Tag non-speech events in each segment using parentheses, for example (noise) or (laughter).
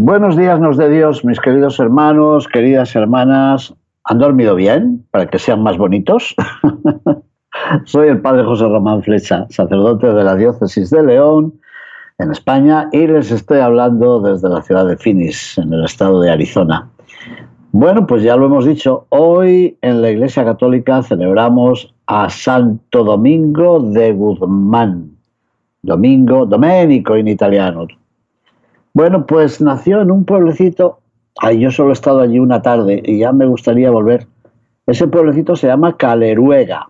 Buenos días nos de Dios, mis queridos hermanos, queridas hermanas. ¿Han dormido bien para que sean más bonitos? (laughs) Soy el padre José Román Flecha, sacerdote de la diócesis de León, en España, y les estoy hablando desde la ciudad de Phoenix, en el estado de Arizona. Bueno, pues ya lo hemos dicho, hoy en la Iglesia Católica celebramos a Santo Domingo de Guzmán. Domingo, Domenico en italiano, bueno, pues nació en un pueblecito, ay, yo solo he estado allí una tarde y ya me gustaría volver. Ese pueblecito se llama Caleruega,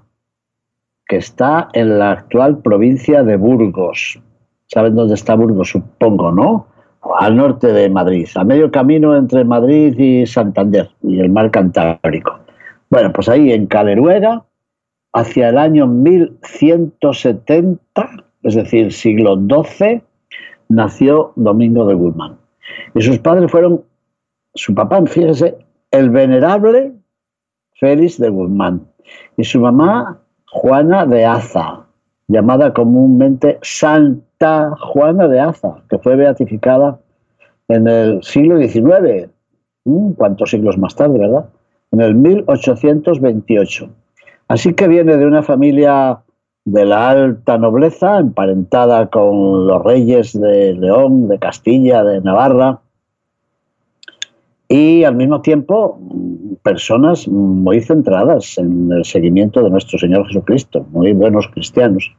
que está en la actual provincia de Burgos. ¿Saben dónde está Burgos? Supongo, ¿no? Al norte de Madrid, a medio camino entre Madrid y Santander y el mar Cantábrico. Bueno, pues ahí en Caleruega, hacia el año 1170, es decir, siglo XII, nació Domingo de Guzmán. Y sus padres fueron, su papá, fíjese, el venerable Félix de Guzmán. Y su mamá, Juana de Aza, llamada comúnmente Santa Juana de Aza, que fue beatificada en el siglo XIX. Mm, ¿Cuántos siglos más tarde, verdad? En el 1828. Así que viene de una familia de la alta nobleza, emparentada con los reyes de León, de Castilla, de Navarra, y al mismo tiempo personas muy centradas en el seguimiento de nuestro Señor Jesucristo, muy buenos cristianos.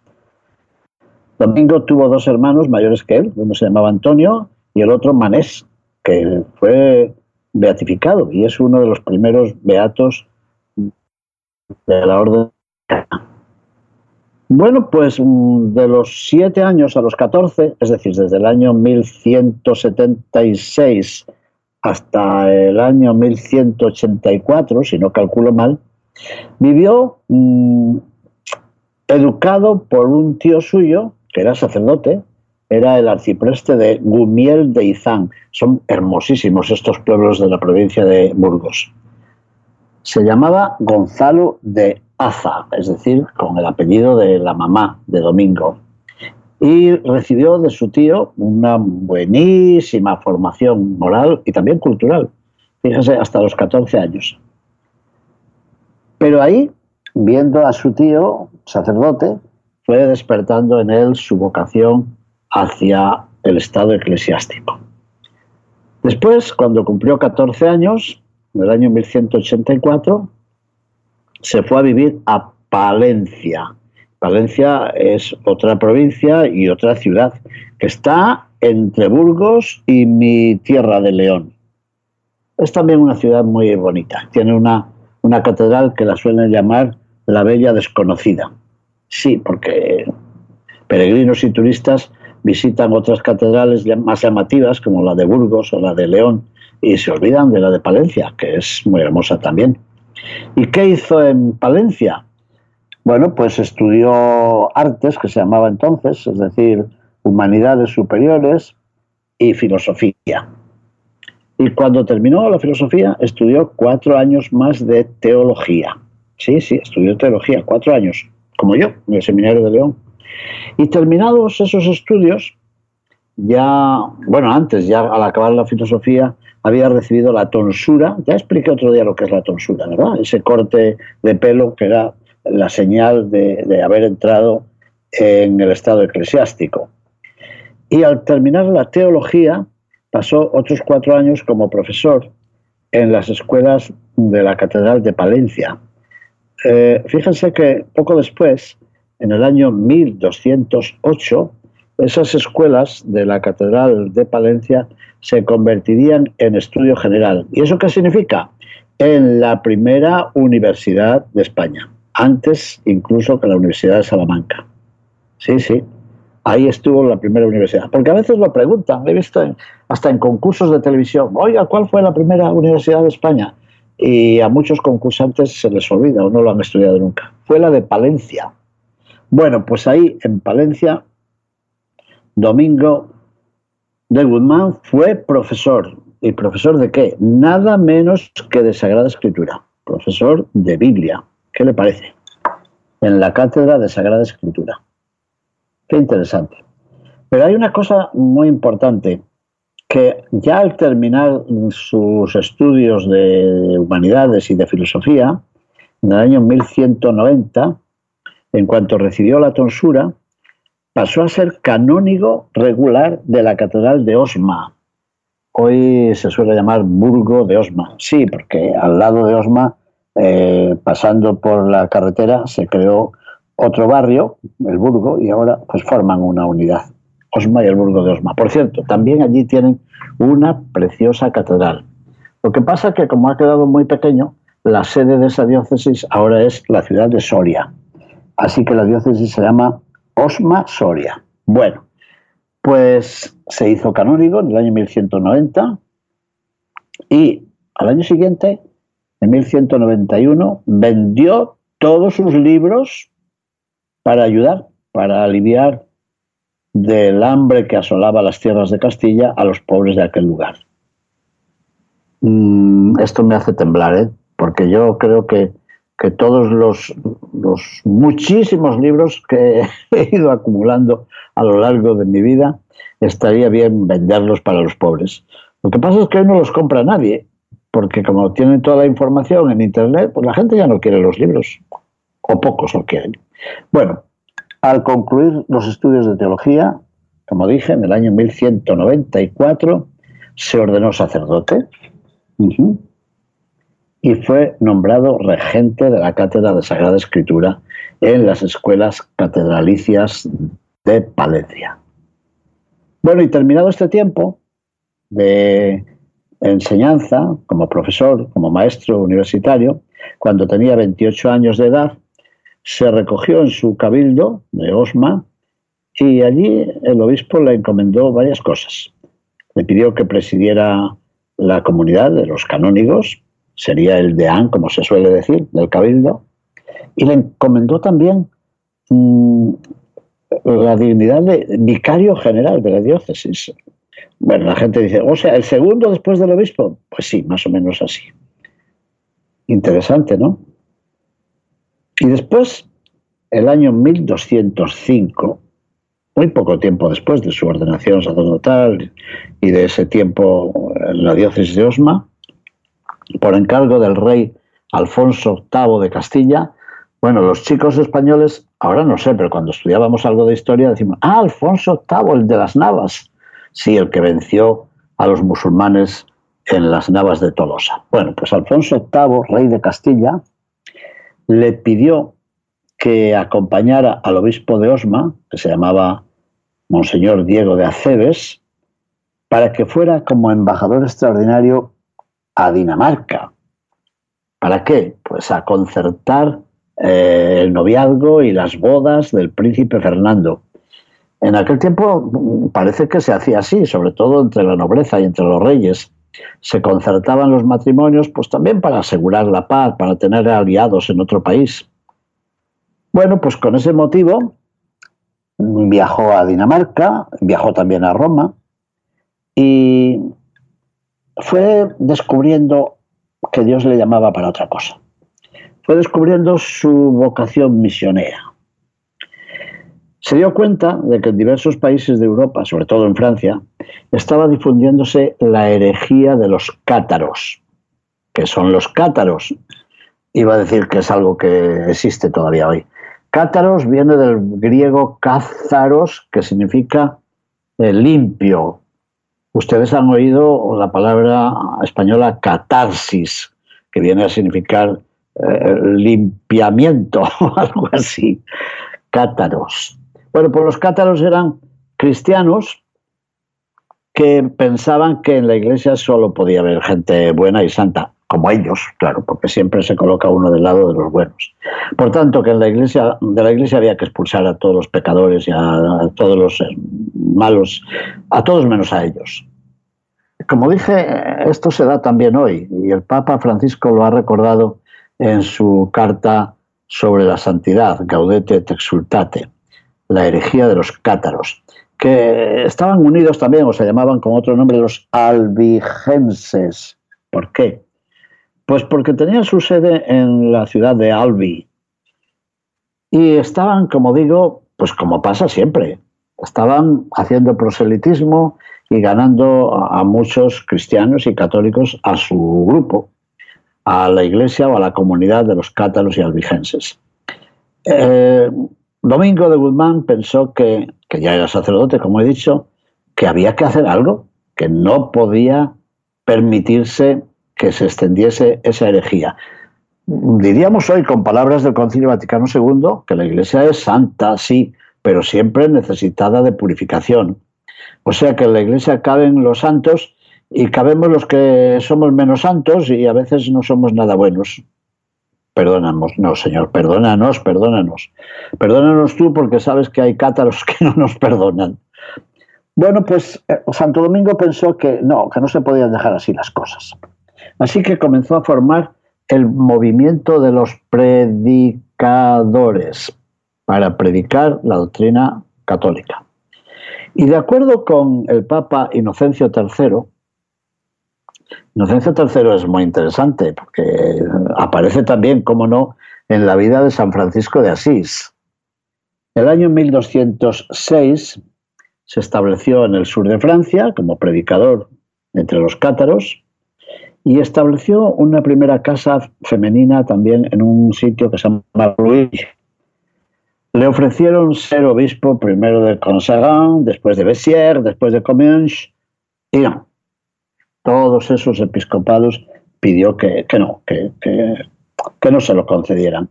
Domingo tuvo dos hermanos mayores que él, uno se llamaba Antonio y el otro Manés, que fue beatificado y es uno de los primeros beatos de la orden. Bueno, pues mm, de los siete años a los 14, es decir, desde el año 1176 hasta el año 1184, si no calculo mal, vivió mm, educado por un tío suyo, que era sacerdote, era el arcipreste de Gumiel de Izán. Son hermosísimos estos pueblos de la provincia de Burgos. Se llamaba Gonzalo de Aza, es decir, con el apellido de la mamá de Domingo. Y recibió de su tío una buenísima formación moral y también cultural, fíjese, hasta los 14 años. Pero ahí, viendo a su tío, sacerdote, fue despertando en él su vocación hacia el estado eclesiástico. Después, cuando cumplió 14 años, en el año 1184, se fue a vivir a Palencia. Palencia es otra provincia y otra ciudad que está entre Burgos y mi tierra de León. Es también una ciudad muy bonita. Tiene una, una catedral que la suelen llamar la Bella Desconocida. Sí, porque peregrinos y turistas visitan otras catedrales más llamativas como la de Burgos o la de León y se olvidan de la de Palencia, que es muy hermosa también. ¿Y qué hizo en Palencia? Bueno, pues estudió artes, que se llamaba entonces, es decir, humanidades superiores y filosofía. Y cuando terminó la filosofía, estudió cuatro años más de teología. Sí, sí, estudió teología, cuatro años, como yo, en el Seminario de León. Y terminados esos estudios, ya, bueno, antes, ya al acabar la filosofía, había recibido la tonsura. Ya expliqué otro día lo que es la tonsura, ¿verdad? Ese corte de pelo que era la señal de, haber entrado en el estado eclesiástico. Y al terminar la teología, pasó otros cuatro años como profesor en las escuelas de la Catedral de Palencia. Eh, fíjense que poco después, en el año 1208, esas escuelas de la Catedral de Palencia se convertirían en estudio general. ¿Y eso qué significa? En la primera universidad de España, antes incluso que la Universidad de Salamanca. Sí, sí. ahí estuvo la primera universidad. Porque a veces lo preguntan, he visto hasta en concursos de televisión, oiga, ¿cuál fue la primera universidad de España? Y a muchos concursantes se les olvida o no lo han estudiado nunca. Fue la de Palencia. Bueno, pues ahí en Palencia, Domingo de Guzmán fue profesor. ¿Y profesor de qué? Nada menos que de Sagrada Escritura. Profesor de Biblia. ¿Qué le parece? En la cátedra de Sagrada Escritura. Qué interesante. Pero hay una cosa muy importante, que ya al terminar sus estudios de humanidades y de filosofía, en el año 1190, en cuanto recibió la tonsura, pasó a ser canónigo regular de la Catedral de Osma. Hoy se suele llamar Burgo de Osma. Sí, porque al lado de Osma, eh, pasando por la carretera, se creó otro barrio, el Burgo, y ahora pues forman una unidad, Osma y el Burgo de Osma. Por cierto, también allí tienen una preciosa catedral. Lo que pasa es que como ha quedado muy pequeño, la sede de esa diócesis ahora es la ciudad de Soria. Así que la diócesis se llama Osma Soria. Bueno, pues se hizo canónigo en el año 1190 y al año siguiente, en 1191, vendió todos sus libros para ayudar, para aliviar del hambre que asolaba las tierras de Castilla a los pobres de aquel lugar. Mm, esto me hace temblar, ¿eh? porque yo creo que, todos los, los, muchísimos libros que (laughs) he ido acumulando a lo largo de mi vida, estaría bien venderlos para los pobres. Lo que pasa es que hoy no los compra nadie, porque como tienen toda la información en Internet, pues la gente ya no quiere los libros, o pocos lo quieren. Bueno, al concluir los estudios de teología, como dije, en el año 1194 se ordenó sacerdote y fue nombrado regente de la Cátedra de Sagrada Escritura en las escuelas catedralicias de Palencia. Bueno, y terminado este tiempo de enseñanza como profesor, como maestro universitario, cuando tenía 28 años de edad, se recogió en su cabildo de Osma y allí el obispo le encomendó varias cosas. Le pidió que presidiera la comunidad de los canónigos, sería el deán, como se suele decir, del cabildo, y le encomendó también mm, la dignidad de vicario general de la diócesis. Bueno, la gente dice, o sea, el segundo después del obispo, pues sí, más o menos así. Interesante, ¿no? Y después, el año 1205, muy poco tiempo después de su ordenación sacerdotal y de ese tiempo en la diócesis de Osma, por encargo del rey Alfonso VIII de Castilla, bueno, los chicos españoles, ahora no sé, pero cuando estudiábamos algo de historia decimos, ah, Alfonso VIII, el de las Navas. Sí, el que venció a los musulmanes en las Navas de Tolosa. Bueno, pues Alfonso VIII, rey de Castilla, le pidió que acompañara al obispo de Osma, que se llamaba Monseñor Diego de Acebes, para que fuera como embajador extraordinario a Dinamarca. ¿Para qué? Pues a concertar eh, el noviazgo y las bodas del príncipe Fernando. En aquel tiempo mm, parece que se hacía así, sobre todo entre la nobleza y entre los reyes se concertaban los matrimonios, pues también para asegurar la paz, para tener aliados en otro país. Bueno, pues con ese motivo viajó a Dinamarca, viajó también a Roma y fue descubriendo que Dios le llamaba para otra cosa. Fue descubriendo su vocación misionera se dio cuenta de que en diversos países de Europa, sobre todo en Francia, estaba difundiéndose la herejía de los cátaros. que son los cátaros? Iba a decir que es algo que existe todavía hoy. Cátaros viene del griego cázaros, que significa eh, limpio. Ustedes han oído la palabra española catarsis, que viene a significar eh, limpiamiento o (laughs) algo así. Cátaros. Bueno, pues los cátaros eran cristianos que pensaban que en la iglesia solo podía haber gente buena y santa. Como ellos, claro, porque siempre se coloca uno del lado de los buenos. Por tanto, que en la iglesia, de la iglesia había que expulsar a todos los pecadores y a, todos los eh, malos, a todos menos a ellos. Como dije, esto se da también hoy, y el Papa Francisco lo ha recordado en su carta sobre la santidad, Gaudete et Exultate, la herejía de los cátaros, que estaban unidos también, o se llamaban con otro nombre, los albigenses. ¿Por qué? Pues porque tenían su sede en la ciudad de Albi. Y estaban, como digo, pues como pasa siempre, estaban haciendo proselitismo y ganando a muchos cristianos y católicos a su grupo, a la iglesia o a la comunidad de los cátaros y albigenses. Eh, Domingo de Guzmán pensó que, que ya era sacerdote, como he dicho, que había que hacer algo, que no podía permitirse que se extendiese esa herejía. Diríamos hoy, con palabras del Concilio Vaticano II, que la Iglesia es santa, sí, pero siempre necesitada de purificación. O sea que en la Iglesia caben los santos y cabemos los que somos menos santos y a veces no somos nada buenos. Perdónanos, no, Señor, perdónanos, perdónanos. Perdónanos tú porque sabes que hay cátaros (laughs) que no nos perdonan. Bueno, pues eh, Santo Domingo pensó que no, que no se podían dejar así las cosas. Así que comenzó a formar el movimiento de los predicadores para predicar la doctrina católica. Y de acuerdo con el Papa Inocencio III, Inocencio III es muy interesante porque aparece también, como no, en la vida de San Francisco de Asís. El año 1206 se estableció en el sur de Francia como predicador entre los cátaros y estableció una primera casa femenina también en un sitio que se llama Louis. Le ofrecieron ser obispo primero de Consagan, después de Bessières, después de Comminges, y no. Todos esos episcopados pidió que, no, que, que, no se lo concedieran,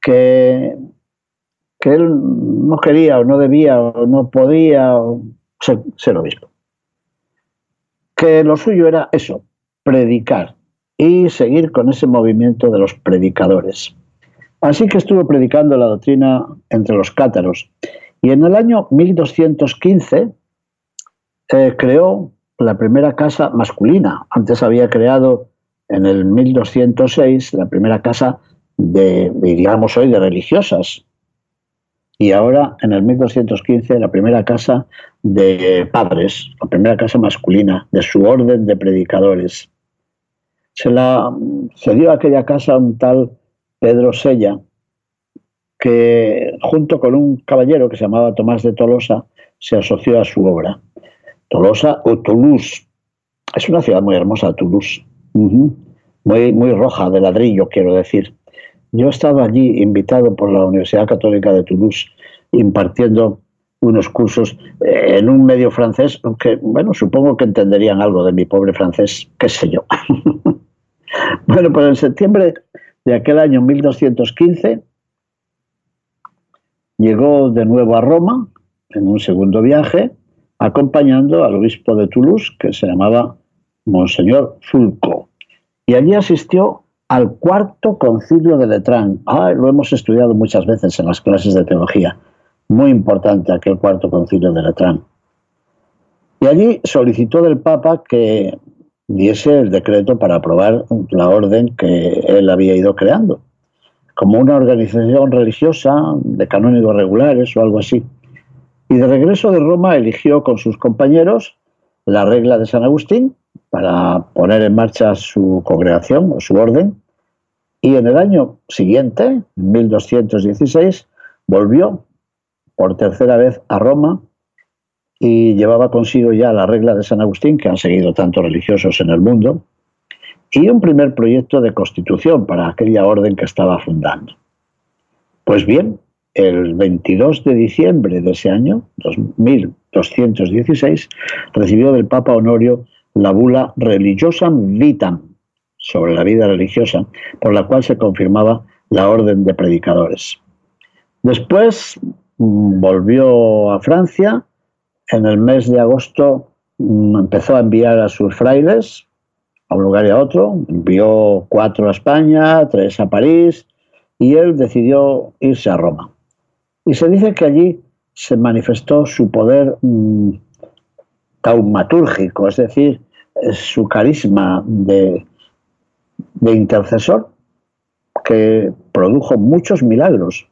que, que él no quería o no debía o no podía ser obispo. Que lo suyo era eso, predicar y seguir con ese movimiento de los predicadores. Así que estuvo predicando la doctrina entre los cátaros. Y en el año 1215 eh, creó la primera casa masculina. Antes había creado en el 1206 la primera casa de, digamos hoy, de religiosas. Y ahora, en el 1215, la primera casa de padres, la primera casa masculina de su orden de predicadores se la cedió a aquella casa un tal Pedro Sella, que junto con un caballero que se llamaba Tomás de Tolosa, se asoció a su obra. Tolosa o Toulouse. Es una ciudad muy hermosa, Toulouse. muy, muy roja, de ladrillo, quiero decir. Yo he estado allí invitado por la Universidad Católica de Toulouse, impartiendo unos cursos eh, en un medio francés, que, bueno, supongo que entenderían algo de mi pobre francés, qué sé yo. (laughs) Bueno, pues en septiembre de aquel año 1215 llegó de nuevo a Roma en un segundo viaje, acompañando al obispo de Toulouse, que se llamaba Monseñor Fulco. Y allí asistió al cuarto concilio de Letrán. Ah, lo hemos estudiado muchas veces en las clases de teología. Muy importante aquel cuarto concilio de Letrán. Y allí solicitó del Papa que diese el decreto para aprobar la orden que él había ido creando, como una organización religiosa de canónigos regulares o algo así. Y de regreso de Roma eligió con sus compañeros la regla de San Agustín para poner en marcha su congregación o su orden. Y en el año siguiente, 1216, volvió por tercera vez a Roma y llevaba consigo ya la regla de San Agustín, que han seguido tantos religiosos en el mundo, y un primer proyecto de constitución para aquella orden que estaba fundando. Pues bien, el 22 de diciembre de ese año, 2216, recibió del Papa Honorio la bula Religiosam Vitam sobre la vida religiosa, por la cual se confirmaba la orden de predicadores. Después mm, volvió a Francia en el mes de agosto mm, empezó a enviar a sus frailes a un lugar y a otro, envió cuatro a España, tres a París, y él decidió irse a Roma. Y se dice que allí se manifestó su poder mm, taumatúrgico, es decir, su carisma de, de intercesor, que produjo muchos milagros.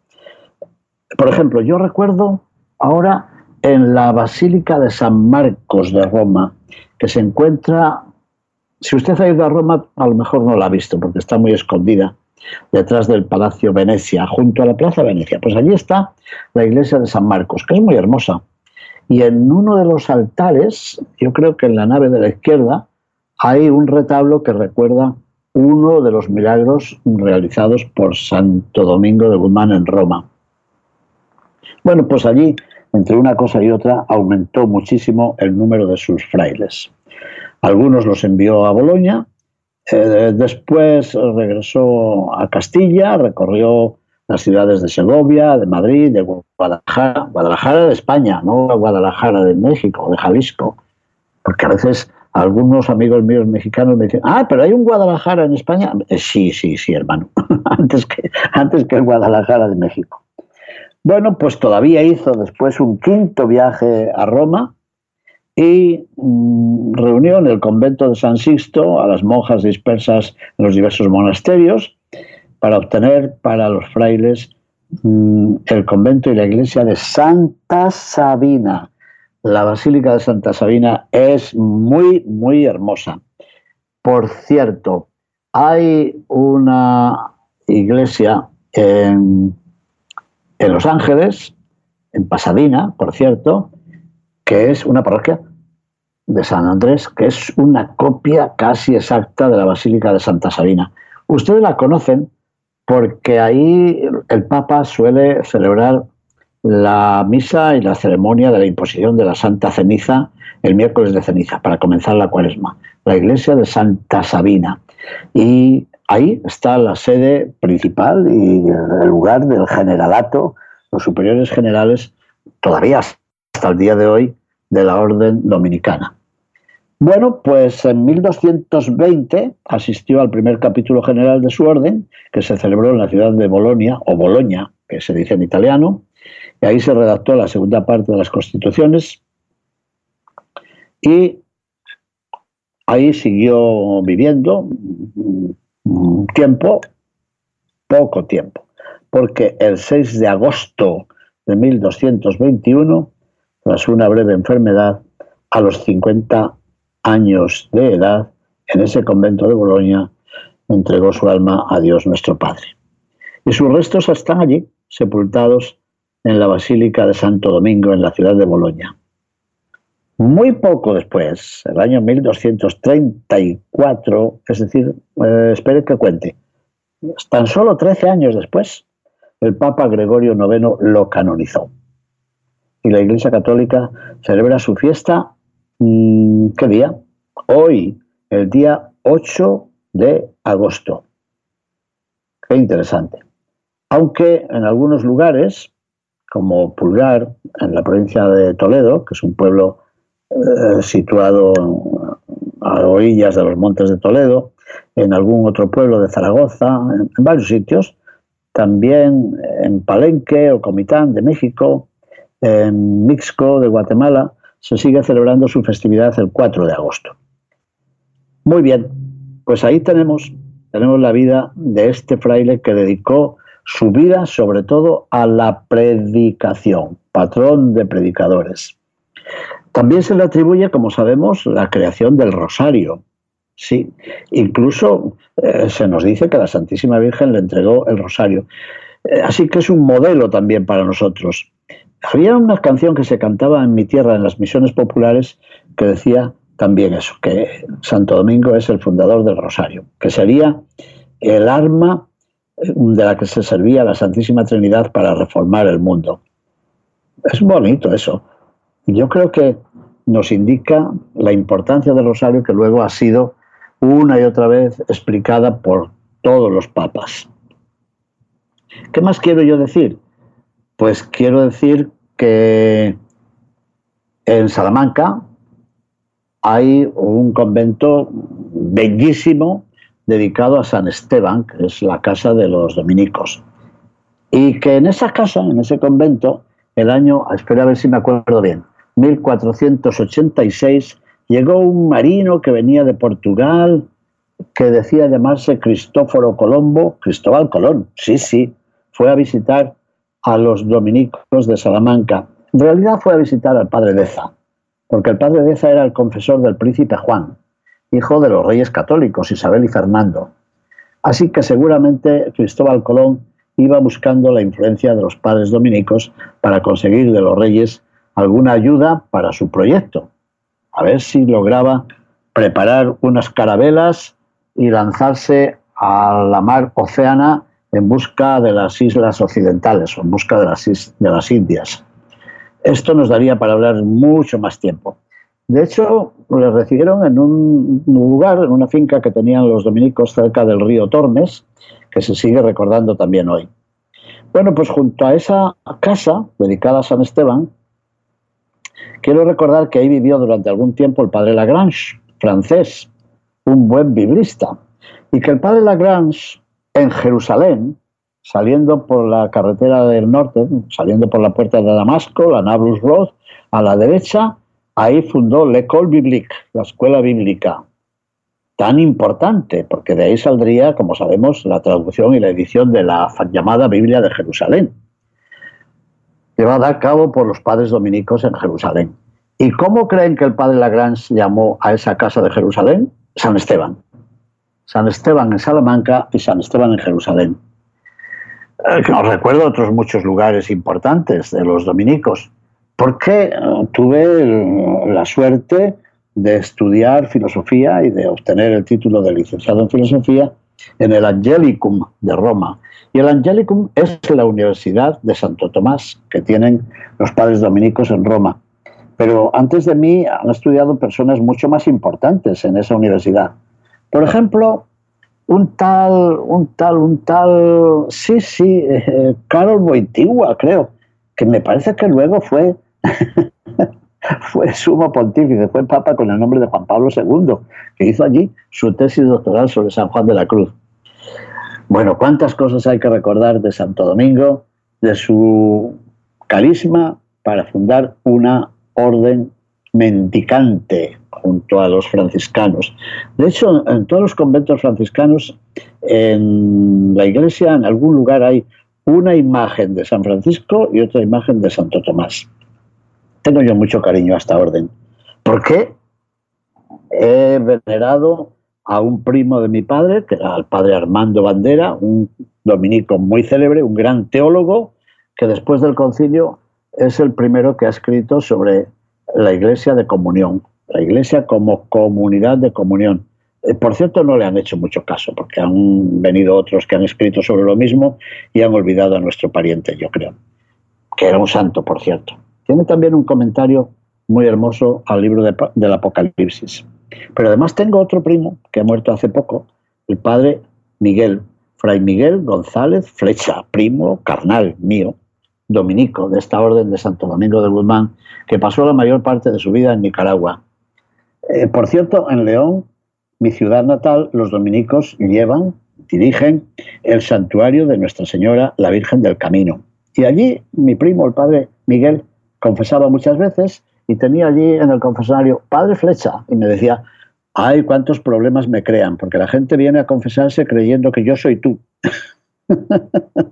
Por ejemplo, yo recuerdo ahora en la Basílica de San Marcos de Roma, que se encuentra, si usted ha ido a Roma, a lo mejor no la ha visto porque está muy escondida, detrás del Palacio Venecia, junto a la Plaza Venecia. Pues allí está la iglesia de San Marcos, que es muy hermosa. Y en uno de los altares, yo creo que en la nave de la izquierda, hay un retablo que recuerda uno de los milagros realizados por Santo Domingo de Guzmán en Roma. Bueno, pues allí, entre una cosa y otra, aumentó muchísimo el número de sus frailes. Algunos los envió a Boloña, eh, después regresó a Castilla, recorrió las ciudades de Segovia, de Madrid, de Guadalajara, Guadalajara de España, no Guadalajara de México, de Jalisco, porque a veces algunos amigos míos mexicanos me dicen, ah, pero hay un Guadalajara en España. Eh, sí, sí, sí, hermano, (laughs) antes, que, antes que el Guadalajara de México. Bueno, pues todavía hizo después un quinto viaje a Roma, y mm, reunió en el convento de San Sixto a las monjas dispersas en los diversos monasterios para obtener para los frailes mm, el convento y la iglesia de Santa Sabina. La Basílica de Santa Sabina es muy, muy hermosa. Por cierto, hay una iglesia en, en Los Ángeles, en Pasadena, por cierto, que es una parroquia de San Andrés, que es una copia casi exacta de la Basílica de Santa Sabina. Ustedes la conocen porque ahí el Papa suele celebrar la misa y la ceremonia de la imposición de la Santa Ceniza el miércoles de ceniza para comenzar la cuaresma, la iglesia de Santa Sabina. Y ahí está la sede principal y el lugar del generalato, los superiores generales, todavía hasta el día de hoy, de la orden dominicana. Bueno, pues en 1220 asistió al primer capítulo general de su orden, que se celebró en la ciudad de Bolonia, o Bologna, que se dice en italiano, y ahí se redactó la segunda parte de las constituciones, y ahí siguió viviendo tiempo, poco tiempo, porque el 6 de agosto de 1221, tras una breve enfermedad, a los 50 años de edad, en ese convento de Bolonia, entregó su alma a Dios nuestro Padre. Y sus restos están allí, sepultados en la Basílica de Santo Domingo, en la ciudad de Bolonia. Muy poco después, el año 1234, es decir, eh, espere que cuente, tan solo 13 años después, el Papa Gregorio IX lo canonizó. Y la Iglesia Católica celebra su fiesta Mm, ¿Qué día? Hoy, el día 8 de agosto. Qué interesante. Aunque en algunos lugares, como Pulgar, en la provincia de Toledo, que es un pueblo eh, situado a orillas de los montes de Toledo, en algún otro pueblo de Zaragoza, en, varios sitios, también en Palenque o Comitán de México, en Mixco de Guatemala, se sigue celebrando su festividad el 4 de agosto. Muy bien, pues ahí tenemos, tenemos la vida de este fraile que dedicó su vida sobre todo a la predicación, patrón de predicadores. También se le atribuye, como sabemos, la creación del rosario. Sí, incluso eh, se nos dice que la Santísima Virgen le entregó el rosario. Eh, así que es un modelo también para nosotros. Había una canción que se cantaba en mi tierra, en las misiones populares, que decía también eso, que Santo Domingo es el fundador del Rosario, que sería el arma eh, de la que se servía la Santísima Trinidad para reformar el mundo. Es bonito eso. Yo creo que nos indica la importancia del rosario que luego ha sido una y otra vez explicada por todos los papas. ¿Qué más quiero yo decir? Pues quiero decir que en Salamanca hay un convento bellísimo dedicado a San Esteban, que es la casa de los dominicos. Y que en esa casa, en ese convento, el año, espera a ver si me acuerdo bien, 1486, llegó un marino que venía de Portugal, que decía llamarse Cristóforo Colombo, Cristóbal Colón, sí, sí, fue a visitar a los dominicos de Salamanca. En realidad fue a visitar al padre Deza, porque el padre Deza era el confesor del príncipe Juan, hijo de los reyes católicos, Isabel y Fernando. Así que seguramente Cristóbal Colón iba buscando la influencia de los padres dominicos para conseguir de los reyes alguna ayuda para su proyecto. A ver si lograba preparar unas carabelas y lanzarse a la mar Oceana en busca de las islas occidentales o en busca de las, de las Indias. Esto nos daría para hablar mucho más tiempo. De hecho, le recibieron en un lugar, en una finca que tenían los dominicos cerca del río Tormes, que se sigue recordando también hoy. Bueno, pues junto a esa casa dedicada a San Esteban, quiero recordar que ahí vivió durante algún tiempo el padre Lagrange, francés, un buen biblista, y que el padre Lagrange en Jerusalén, saliendo por la carretera del norte, saliendo por la puerta de Damasco, la Nablus Road, a la derecha, ahí fundó l'École Biblique, la escuela bíblica, tan importante, porque de ahí saldría, como sabemos, la traducción y la edición de la llamada Biblia de Jerusalén, llevada a cabo por los padres dominicos en Jerusalén. ¿Y cómo creen que el padre Lagrange llamó a esa casa de Jerusalén? San Esteban. San Esteban en Salamanca y San Esteban en Jerusalén. Eh, os recuerdo otros muchos lugares importantes de los dominicos, porque eh, tuve la suerte de estudiar filosofía y de obtener el título de licenciado en filosofía en el Angelicum de Roma. Y el Angelicum es la Universidad de Santo Tomás que tienen los padres dominicos en Roma. Pero antes de mí han estudiado personas mucho más importantes en esa universidad. Por ejemplo, un tal, un tal, un tal, sí, sí, eh, Carol Boitigua, creo, que me parece que luego fue (laughs) (laughs) fue sumo pontífice, fue papa con el nombre de Juan Pablo II, que hizo allí su tesis doctoral sobre San Juan de la Cruz. Bueno, cuántas cosas hay que recordar de Santo Domingo, de su carisma para fundar una orden mendicante junto a los franciscanos. De hecho, en todos los conventos franciscanos, en la iglesia, en algún lugar hay una imagen de San Francisco y otra imagen de Santo Tomás. Tengo yo mucho cariño a esta orden. ¿Por qué? He venerado a un primo de mi padre, que era el padre Armando Bandera, un dominico muy célebre, un gran teólogo, que después del concilio es el primero que ha escrito sobre la iglesia de comunión, la iglesia como comunidad de comunión. Eh, por cierto, no le han hecho mucho caso, porque han venido otros que han escrito sobre lo mismo y han olvidado a nuestro pariente, yo creo, que era un santo, por cierto. Tiene también un comentario muy hermoso al libro del Apocalipsis. Pero además tengo otro primo que ha muerto hace poco, el padre Miguel, Fray Miguel González Flecha, primo carnal mío, dominico de esta orden de Santo Domingo de Guzmán, que pasó la mayor parte de su vida en Nicaragua. Eh, por cierto, en León, mi ciudad natal, los dominicos llevan, dirigen el santuario de Nuestra Señora, la Virgen del Camino. Y allí mi primo, el padre Miguel, confesaba muchas veces y tenía allí en el confesionario Padre Flecha y me decía, ay, cuántos problemas me crean, porque la gente viene a confesarse creyendo que yo soy tú. (laughs)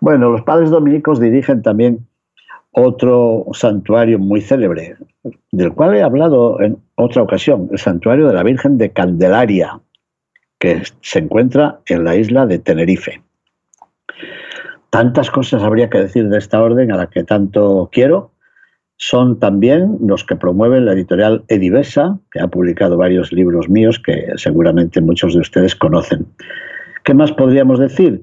bueno, los padres dominicos dirigen también otro santuario muy célebre, del cual he hablado en otra ocasión, el santuario de la Virgen de Candelaria, que se encuentra en la isla de Tenerife. Tantas cosas habría que decir de esta orden a la que tanto quiero. Son también los que promueven la editorial Edivesa, que ha publicado varios libros míos que seguramente muchos de ustedes conocen. ¿Qué más podríamos decir?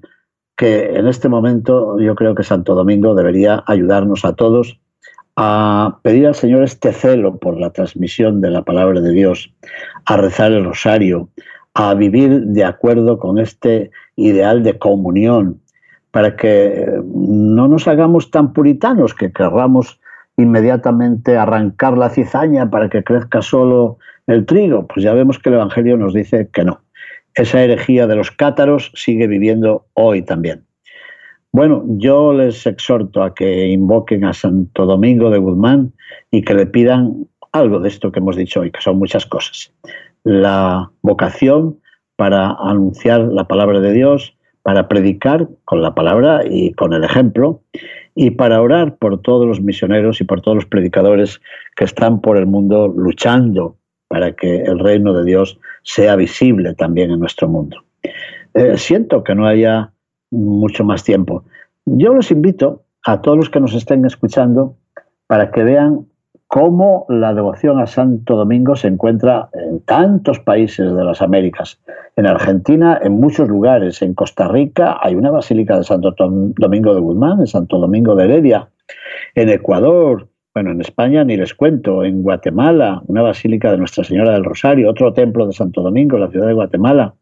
Que en este momento yo creo que Santo Domingo debería ayudarnos a todos a pedir al Señor este celo por la transmisión de la palabra de Dios, a rezar el rosario, a vivir de acuerdo con este ideal de comunión, para que no nos hagamos tan puritanos que querramos inmediatamente arrancar la cizaña para que crezca solo el trigo? Pues ya vemos que el Evangelio nos dice que no. Esa herejía de los cátaros sigue viviendo hoy también. Bueno, yo les exhorto a que invoquen a Santo Domingo de Guzmán y que le pidan algo de esto que hemos dicho hoy, que son muchas cosas. La vocación para anunciar la palabra de Dios, para predicar con la palabra y con el ejemplo, y para orar por todos los misioneros y por todos los predicadores que están por el mundo luchando para que el reino de Dios sea visible también en nuestro mundo. Eh, siento que no haya mucho más tiempo. Yo los invito a todos los que nos estén escuchando para que vean cómo la devoción a Santo Domingo se encuentra en tantos países de las Américas. En Argentina, en muchos lugares. En Costa Rica hay una basílica de Santo Domingo de Guzmán, en Santo Domingo de Heredia. En Ecuador, bueno, en España ni les cuento. En Guatemala, una basílica de Nuestra Señora del Rosario, otro templo de Santo Domingo, la ciudad de Guatemala.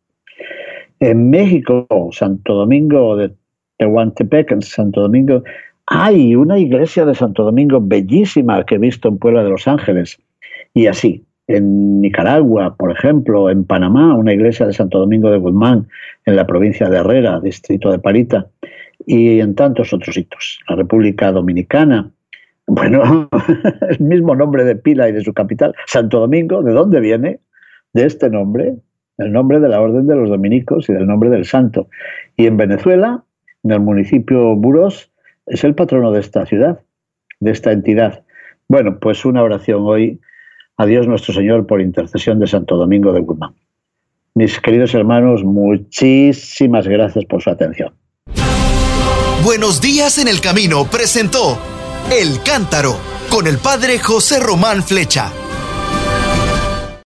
En México, Santo Domingo de Tehuantepec, en Santo Domingo, hay una iglesia de Santo Domingo bellísima que he visto en Puebla de Los Ángeles. Y así, en Nicaragua, por ejemplo, en Panamá, una iglesia de Santo Domingo de Guzmán, en la provincia de Herrera, distrito de Parita, y en tantos otros sitios. La República Dominicana, (laughs) bueno, el mismo nombre de pila y de su capital, Santo Domingo, ¿de dónde viene? De este nombre, el nombre de la Orden de los Dominicos y del nombre del santo. Y en Venezuela, en el municipio Burós, es el patrono de esta ciudad, de esta entidad. Bueno, pues una oración hoy a Dios nuestro Señor por intercesión de Santo Domingo de Guzmán. Mis queridos hermanos, muchísimas gracias por su atención. Buenos días en el camino presentó El Cántaro con el padre José Román Flecha.